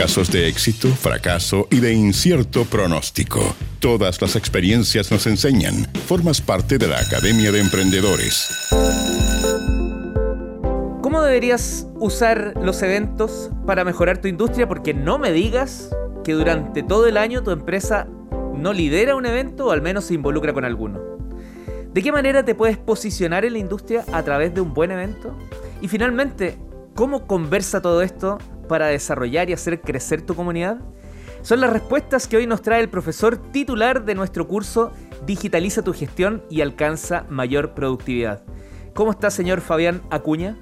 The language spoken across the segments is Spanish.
Casos de éxito, fracaso y de incierto pronóstico. Todas las experiencias nos enseñan. Formas parte de la Academia de Emprendedores. ¿Cómo deberías usar los eventos para mejorar tu industria? Porque no me digas que durante todo el año tu empresa no lidera un evento o al menos se involucra con alguno. ¿De qué manera te puedes posicionar en la industria a través de un buen evento? Y finalmente, ¿cómo conversa todo esto para desarrollar y hacer crecer tu comunidad? Son las respuestas que hoy nos trae el profesor titular de nuestro curso Digitaliza tu gestión y alcanza mayor productividad. ¿Cómo está, señor Fabián Acuña?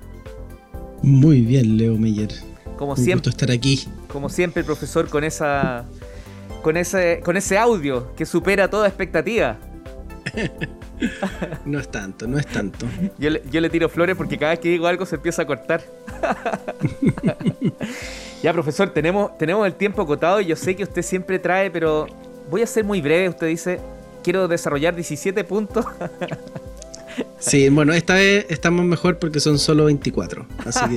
Muy bien, Leo Meyer. Como Un siempre, estar aquí. Como siempre, profesor, con esa con ese con ese audio que supera toda expectativa. no es tanto, no es tanto. Yo le, tiro flores porque cada vez que digo algo se empieza a cortar. ya, profesor, tenemos, tenemos el tiempo acotado y yo sé que usted siempre trae, pero voy a ser muy breve. Usted dice, quiero desarrollar 17 puntos. Sí, bueno, esta vez estamos mejor porque son solo 24.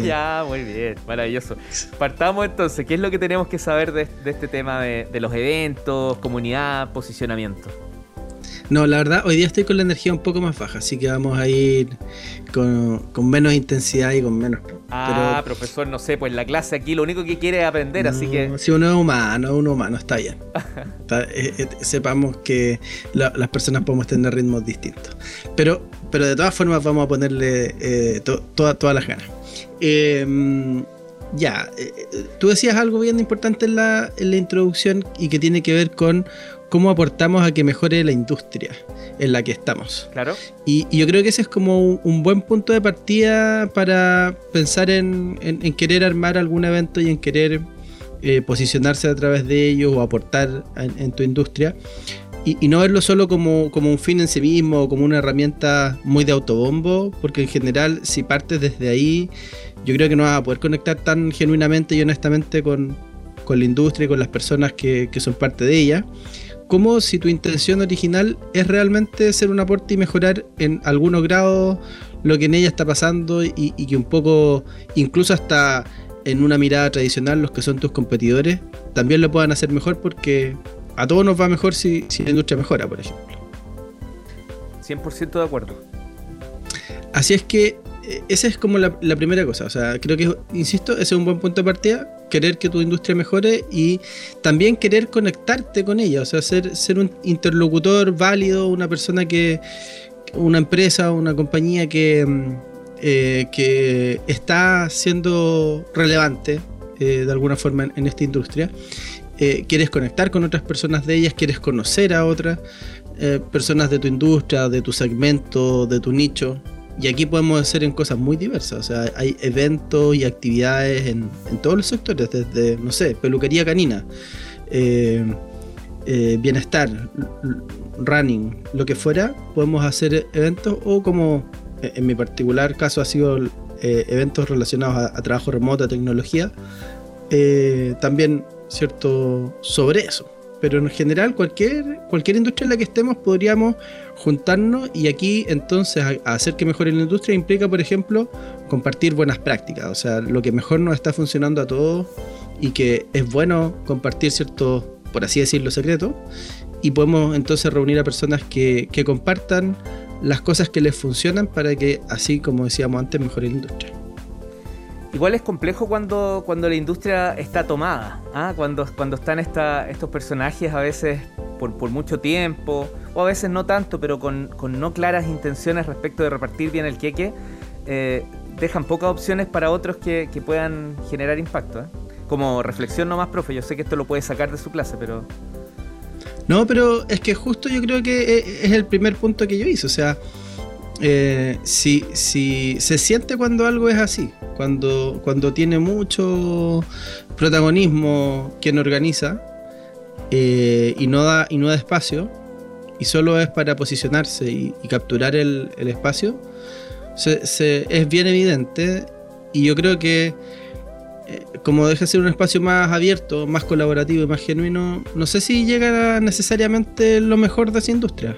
ya, muy bien, maravilloso. Partamos entonces, ¿qué es lo que tenemos que saber de, este tema de los eventos, comunidad, posicionamiento? No, la verdad, hoy día estoy con la energía un poco más baja, así que vamos a ir con, menos intensidad y con menos. Ah, profesor, no sé, pues la clase aquí lo único que quiere es aprender, así que. Si uno es humano, uno humano, está bien. Eh, eh, sepamos que las personas podemos tener ritmos distintos. Pero, pero de todas formas, vamos a ponerle eh, todas las ganas. Em, ya, tú decías algo bien importante en la, en la introducción y que tiene que ver con cómo aportamos a que mejore la industria en la que estamos. Claro. Y, yo creo que ese es como un, buen punto de partida para pensar en, querer armar algún evento y en querer eh, posicionarse a través de ellos o aportar en, tu industria. Y, no verlo solo como, como, un fin en sí mismo o como una herramienta muy de autobombo, porque en general si partes desde ahí, yo creo que no vas a poder conectar tan genuinamente y honestamente con, con la industria y con las personas que, que son parte de ella como si tu intención original es realmente ser un aporte y mejorar en algunos grados lo que en ella está pasando y, que un poco, incluso hasta en una mirada tradicional, los que son tus competidores también lo puedan hacer mejor porque a todos nos va mejor si, si la industria mejora, por ejemplo. 100% de acuerdo. Así es que esa es como la, primera cosa. O sea, creo que, insisto, ese es un buen punto de partida. Querer que tu industria mejore y también querer conectarte con ella. O sea, ser, ser un interlocutor válido, una persona que. Una empresa, una compañía que. Mm, eh, que está siendo relevante eh, de alguna forma en, esta industria. quieres conectar con otras personas de ellas, quieres conocer a otras personas de tu industria, de tu segmento, de tu nicho. Y aquí podemos hacer en cosas muy diversas. O sea, hay eventos y actividades en, todos los sectores, desde, no sé, peluquería canina, eh, eh, bienestar, running, lo que fuera. Podemos hacer eventos o como en mi particular caso ha sido eh, eventos relacionados a, trabajo remoto, a tecnología. también, ¿cierto? Sobre eso pero en general cualquier, cualquier industria en la que estemos podríamos juntarnos y aquí entonces hacer que mejore la industria implica, por ejemplo, compartir buenas prácticas, o sea, lo que mejor nos está funcionando a todos y que es bueno compartir ciertos, por así decirlo, secretos y podemos entonces reunir a personas que, que compartan las cosas que les funcionan para que así, como decíamos antes, mejore la industria. Igual es complejo cuando, cuando la industria está tomada, ¿ah? cuando, cuando están esta, estos personajes a veces por, por, mucho tiempo, o a veces no tanto, pero con, con, no claras intenciones respecto de repartir bien el queque, eh, dejan pocas opciones para otros que, que puedan generar impacto. ¿eh? Como reflexión nomás, profe, yo sé que esto lo puede sacar de su clase, pero... No, pero es que justo yo creo que e, es el primer punto que yo hice, o sea eh, si, se siente cuando algo es así, cuando, cuando tiene mucho protagonismo quien organiza eh, y, no da, y no da espacio, y solo es para posicionarse y, capturar el, espacio, es bien evidente y yo creo que eh, como deja de ser un espacio más abierto, más colaborativo y más genuino, no sé si llega necesariamente lo mejor de esa industria.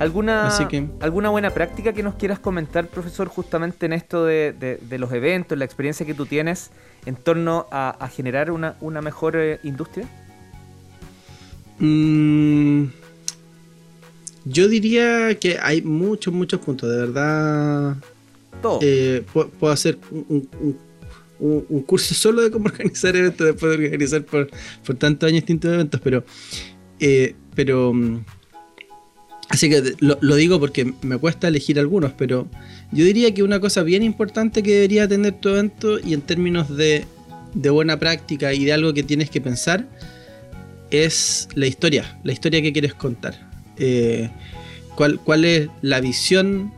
¿Alguna, ¿Alguna buena práctica que nos quieras comentar, profesor, justamente en esto de, los eventos, la experiencia que tú tienes en torno a, generar una, mejor eh, industria? Mm, yo diría que hay muchos, muchos puntos, de verdad. Todo. Eh, puedo, hacer un, curso solo de cómo organizar eventos después de organizar por, por tantos años distintos eventos, pero, eh, pero mm, Así que lo, digo porque me cuesta elegir algunos, pero yo diría que una cosa bien importante que debería tener tu evento y en términos de, buena práctica y de algo que tienes que pensar es la historia, la historia que quieres contar. Eh, ¿cuál, ¿Cuál es la visión,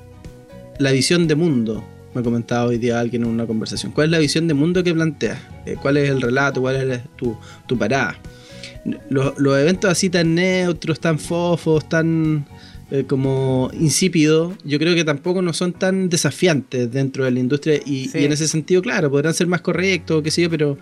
la visión de mundo? Me comentaba hoy día alguien en una conversación. ¿Cuál es la visión de mundo que planteas? Eh, ¿Cuál es el relato? ¿Cuál es tu, tu parada? Los, los, eventos así tan neutros, tan fofos, tan eh, como insípido, yo creo que tampoco no son tan desafiantes dentro de la industria y, en ese sentido, claro, podrán ser más correctos, qué sé yo, pero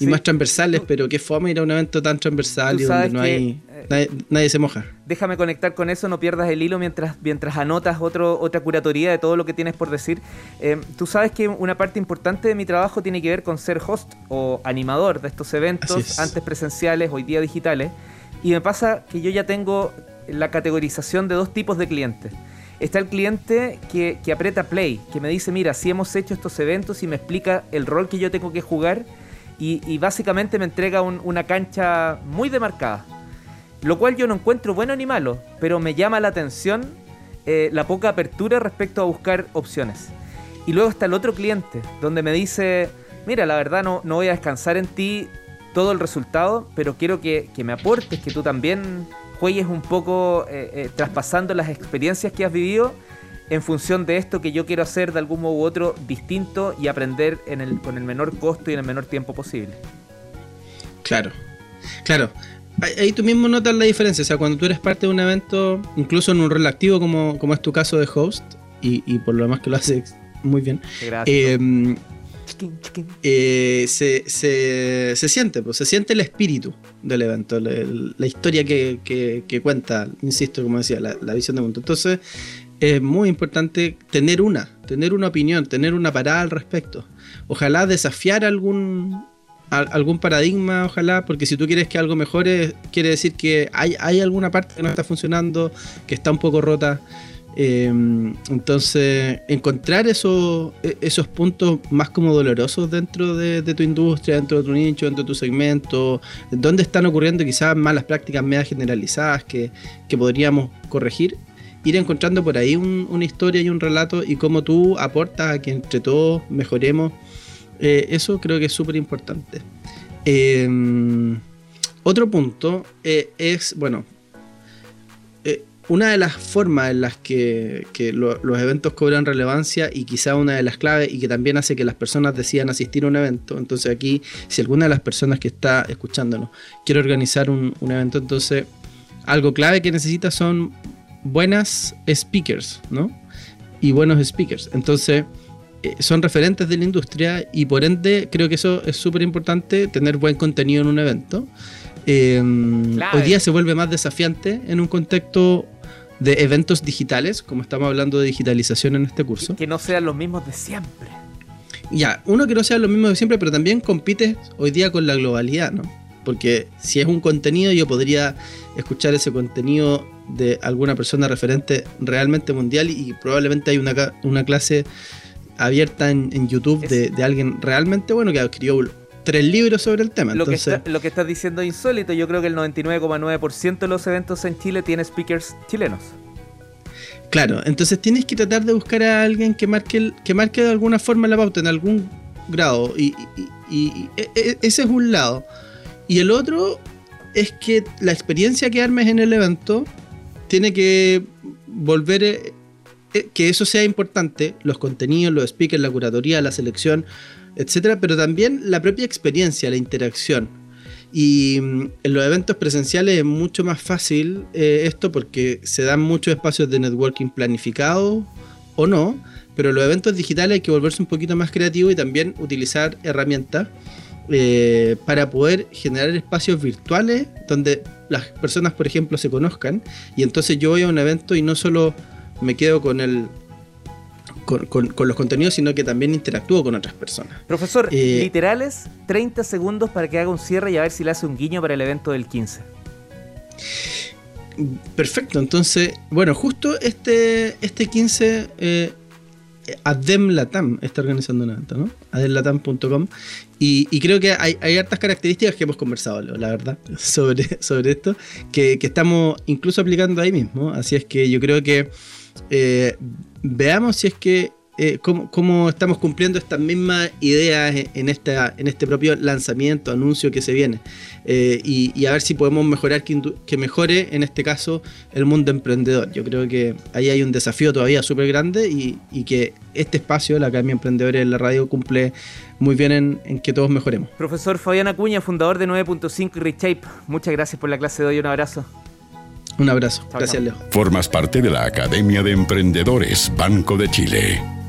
y más transversales, pero qué fome ir a un evento tan transversal y donde no hay eh, nadie, se moja. Déjame conectar con eso, no pierdas el hilo mientras, mientras anotas otro, otra curatoría de todo lo que tienes por decir. Eh, tú sabes que una parte importante de mi trabajo tiene que ver con ser host o animador de estos eventos, antes presenciales, hoy día digitales. Y me pasa que yo ya tengo la categorización de dos tipos de clientes. Está el cliente que, aprieta play, que me dice, mira, si hemos hecho estos eventos y me explica el rol que yo tengo que jugar y, básicamente me entrega una cancha muy demarcada. Lo cual yo no encuentro bueno ni malo, pero me llama la atención eh, la poca apertura respecto a buscar opciones. Y luego está el otro cliente, donde me dice, mira, la verdad no, no voy a descansar en ti todo el resultado, pero quiero que, que me aportes, que tú también juegues un poco eh, eh, traspasando las experiencias que has vivido en función de esto que yo quiero hacer de algún modo u otro distinto y aprender en el, con el menor costo y en el menor tiempo posible. Claro, claro. Ahí tú mismo notas la diferencia. O sea, cuando tú eres parte de un evento, incluso en un rol activo como, como es tu caso de host, y, y por lo demás que lo haces muy bien. Gracias. Eh, eh, se, se, siente, pues, se siente el espíritu del evento, la, historia que, cuenta, insisto, como decía, la, visión del mundo. Entonces, es muy importante tener una, tener una opinión, tener una parada al respecto. Ojalá desafiar algún, algún paradigma, ojalá, porque si tú quieres que algo mejore, quiere decir que hay, hay alguna parte que no está funcionando, que está un poco rota. Em, entonces, encontrar esos, e, esos puntos más como dolorosos dentro de, tu industria, dentro de tu nicho, dentro de tu segmento, donde están ocurriendo quizás malas prácticas medias generalizadas que, podríamos corregir, ir encontrando por ahí una historia y un relato y cómo tú aportas a que entre todos mejoremos. Eh, eso creo que es súper importante. Em, otro punto eh, es, bueno, una de las formas en las que, los eventos cobran relevancia y quizá una de las claves y que también hace que las personas decidan asistir a un evento, entonces aquí si alguna de las personas que está escuchándonos quiere organizar un, evento, entonces algo clave que necesita son buenas speakers, ¿no? Y buenos speakers. Entonces eh, son referentes de la industria y por ende creo que eso es súper importante, tener buen contenido en un evento. Eh, hoy día se vuelve más desafiante en un contexto de eventos digitales, como estamos hablando de digitalización en este curso. Que no sean los mismos de siempre. Ya, uno que no sea lo mismo de siempre, pero también compite hoy día con la globalidad, ¿no? Porque si es un contenido, yo podría escuchar ese contenido de alguna persona referente realmente mundial y probablemente hay una, una clase abierta en, YouTube de, alguien realmente bueno que adquirió tres libros sobre el tema. Lo, que lo que estás diciendo es insólito. Yo creo que el 99,9% de los eventos en Chile tiene speakers chilenos. Claro, entonces tienes que tratar de buscar a alguien que marque, que marque de alguna forma la pauta, en algún grado. Y, e, e, ese es un lado. Y el otro es que la experiencia que armes en el evento tiene que volver eh, eh, que eso sea importante, los contenidos, los speakers, la curatoría, la selección, etcétera, pero también la propia experiencia, la interacción. Y mm, en los eventos presenciales es mucho más fácil eh, esto porque se dan muchos espacios de networking planificados o no, pero en los eventos digitales hay que volverse un poquito más creativo y también utilizar herramientas. Eh, para poder generar espacios virtuales donde las personas, por ejemplo, se conozcan y entonces yo voy a un evento y no solo me quedo con el con, los contenidos, sino que también interactúo con otras personas. Profesor, eh, literales, 30 segundos para que haga un cierre y a ver si le hace un guiño para el evento del 15. Perfecto, entonces, bueno, justo este, este 15 eh, Adem Latam está organizando un evento, ¿no? Ademlatam.com. Y, creo que hay, hay, hartas características que hemos conversado, la verdad, sobre, sobre esto, que, que, estamos incluso aplicando ahí mismo. Así es que yo creo que eh, veamos si es que eh, cómo, estamos cumpliendo estas mismas ideas en, esta, en este propio lanzamiento, anuncio que se viene. Eh, y, a ver si podemos mejorar, que, mejore en este caso el mundo emprendedor. Yo creo que ahí hay un desafío todavía súper grande y, que este espacio, la Academia Emprendedores en la radio, cumple muy bien en, que todos mejoremos. Profesor Fabián Acuña, fundador de 9.5 y Reshape, muchas gracias por la clase de hoy, un abrazo. Un abrazo. Gracias, Leo. Formas parte de la Academia de Emprendedores Banco de Chile.